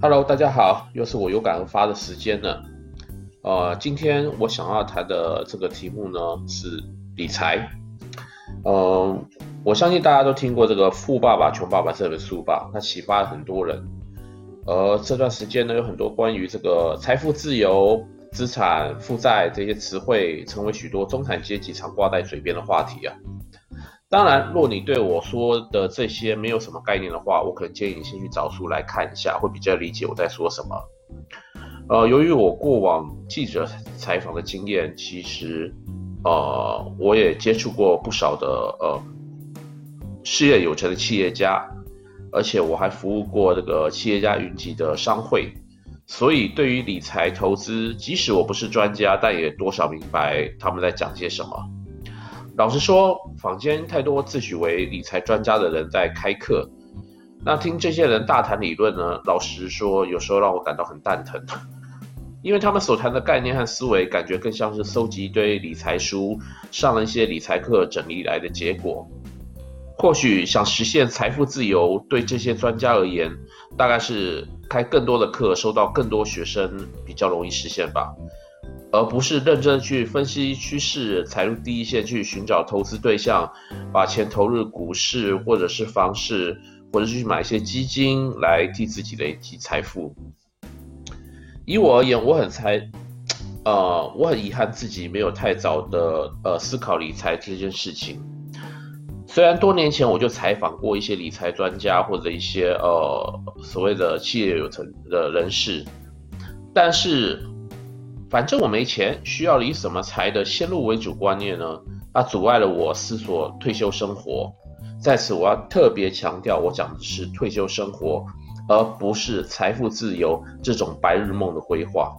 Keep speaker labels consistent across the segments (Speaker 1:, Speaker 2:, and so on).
Speaker 1: Hello，大家好，又是我有感而发的时间了。呃，今天我想要谈的这个题目呢是理财。嗯、我相信大家都听过这个《富爸爸穷爸爸》这本书吧？它启发了很多人。而这段时间呢，有很多关于这个财富自由、资产负债这些词汇，成为许多中产阶级常挂在嘴边的话题啊。当然，若你对我说的这些没有什么概念的话，我可能建议你先去找书来看一下，会比较理解我在说什么。呃，由于我过往记者采访的经验，其实呃，我也接触过不少的呃事业有成的企业家，而且我还服务过这个企业家云集的商会，所以对于理财投资，即使我不是专家，但也多少明白他们在讲些什么。老实说，坊间太多自诩为理财专家的人在开课，那听这些人大谈理论呢，老实说，有时候让我感到很蛋疼，因为他们所谈的概念和思维，感觉更像是搜集一堆理财书，上了一些理财课整理来的结果。或许想实现财富自由，对这些专家而言，大概是开更多的课，收到更多学生，比较容易实现吧。而不是认真去分析趋势，踩入第一线去寻找投资对象，把钱投入股市或者是房市，或者是去买一些基金来替自己累积财富。以我而言，我很猜，呃，我很遗憾自己没有太早的呃思考理财这件事情。虽然多年前我就采访过一些理财专家或者一些呃所谓的企业有成的人士，但是。反正我没钱，需要理什么财的先入为主观念呢？它阻碍了我思索退休生活。在此，我要特别强调，我讲的是退休生活，而不是财富自由这种白日梦的规划。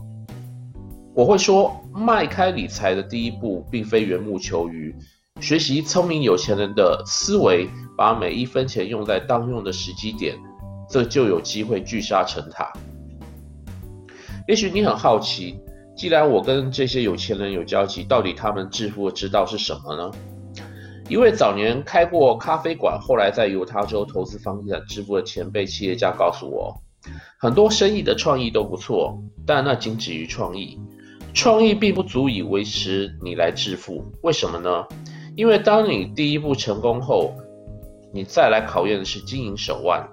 Speaker 1: 我会说，迈开理财的第一步，并非缘木求鱼，学习聪明有钱人的思维，把每一分钱用在当用的时机点，这就有机会聚沙成塔。也许你很好奇。既然我跟这些有钱人有交集，到底他们致富的之道是什么呢？一位早年开过咖啡馆，后来在犹他州投资房地产致富的前辈企业家告诉我，很多生意的创意都不错，但那仅止于创意，创意并不足以维持你来致富。为什么呢？因为当你第一步成功后，你再来考验的是经营手腕。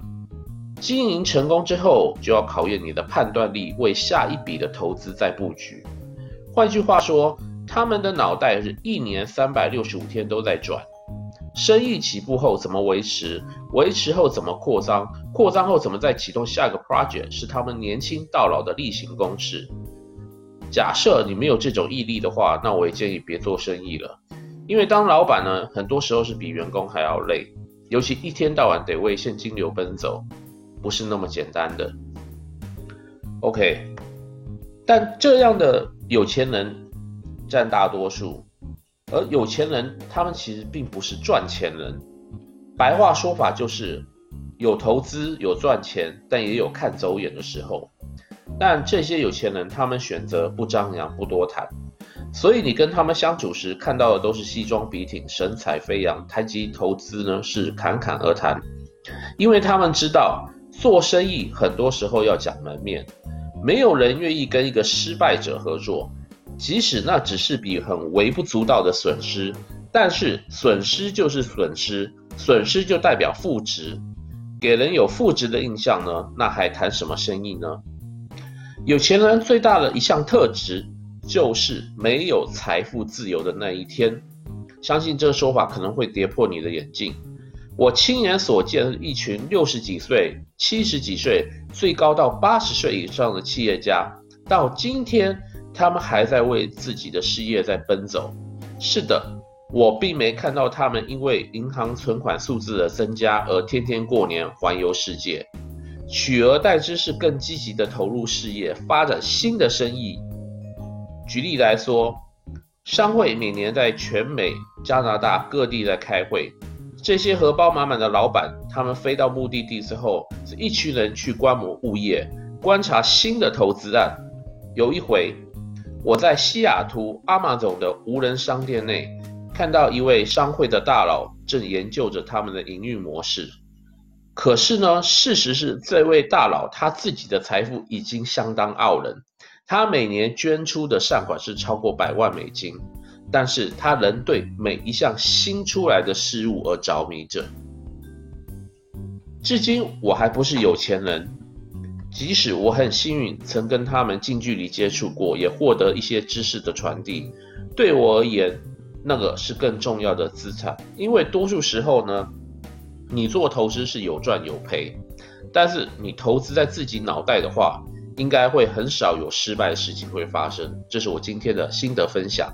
Speaker 1: 经营成功之后，就要考验你的判断力，为下一笔的投资再布局。换句话说，他们的脑袋是一年三百六十五天都在转。生意起步后怎么维持？维持后怎么扩张？扩张后怎么再启动下一个 project？是他们年轻到老的例行公事。假设你没有这种毅力的话，那我也建议别做生意了。因为当老板呢，很多时候是比员工还要累，尤其一天到晚得为现金流奔走。不是那么简单的，OK，但这样的有钱人占大多数，而有钱人他们其实并不是赚钱人，白话说法就是有投资有赚钱，但也有看走眼的时候。但这些有钱人他们选择不张扬不多谈，所以你跟他们相处时看到的都是西装笔挺、神采飞扬，谈及投资呢是侃侃而谈，因为他们知道。做生意很多时候要讲门面，没有人愿意跟一个失败者合作，即使那只是笔很微不足道的损失，但是损失就是损失，损失就代表负值，给人有负值的印象呢，那还谈什么生意呢？有钱人最大的一项特质就是没有财富自由的那一天，相信这个说法可能会跌破你的眼镜。我亲眼所见一群六十几岁、七十几岁，最高到八十岁以上的企业家，到今天他们还在为自己的事业在奔走。是的，我并没看到他们因为银行存款数字的增加而天天过年环游世界，取而代之是更积极的投入事业，发展新的生意。举例来说，商会每年在全美、加拿大各地在开会。这些荷包满满的老板，他们飞到目的地之后，是一群人去观摩物业，观察新的投资案。有一回，我在西雅图 Amazon 的无人商店内，看到一位商会的大佬正研究着他们的营运模式。可是呢，事实是这位大佬他自己的财富已经相当傲人，他每年捐出的善款是超过百万美金，但是他仍对每一项新出来的事物而着迷着。至今我还不是有钱人，即使我很幸运曾跟他们近距离接触过，也获得一些知识的传递，对我而言，那个是更重要的资产，因为多数时候呢。你做投资是有赚有赔，但是你投资在自己脑袋的话，应该会很少有失败的事情会发生。这是我今天的心得分享。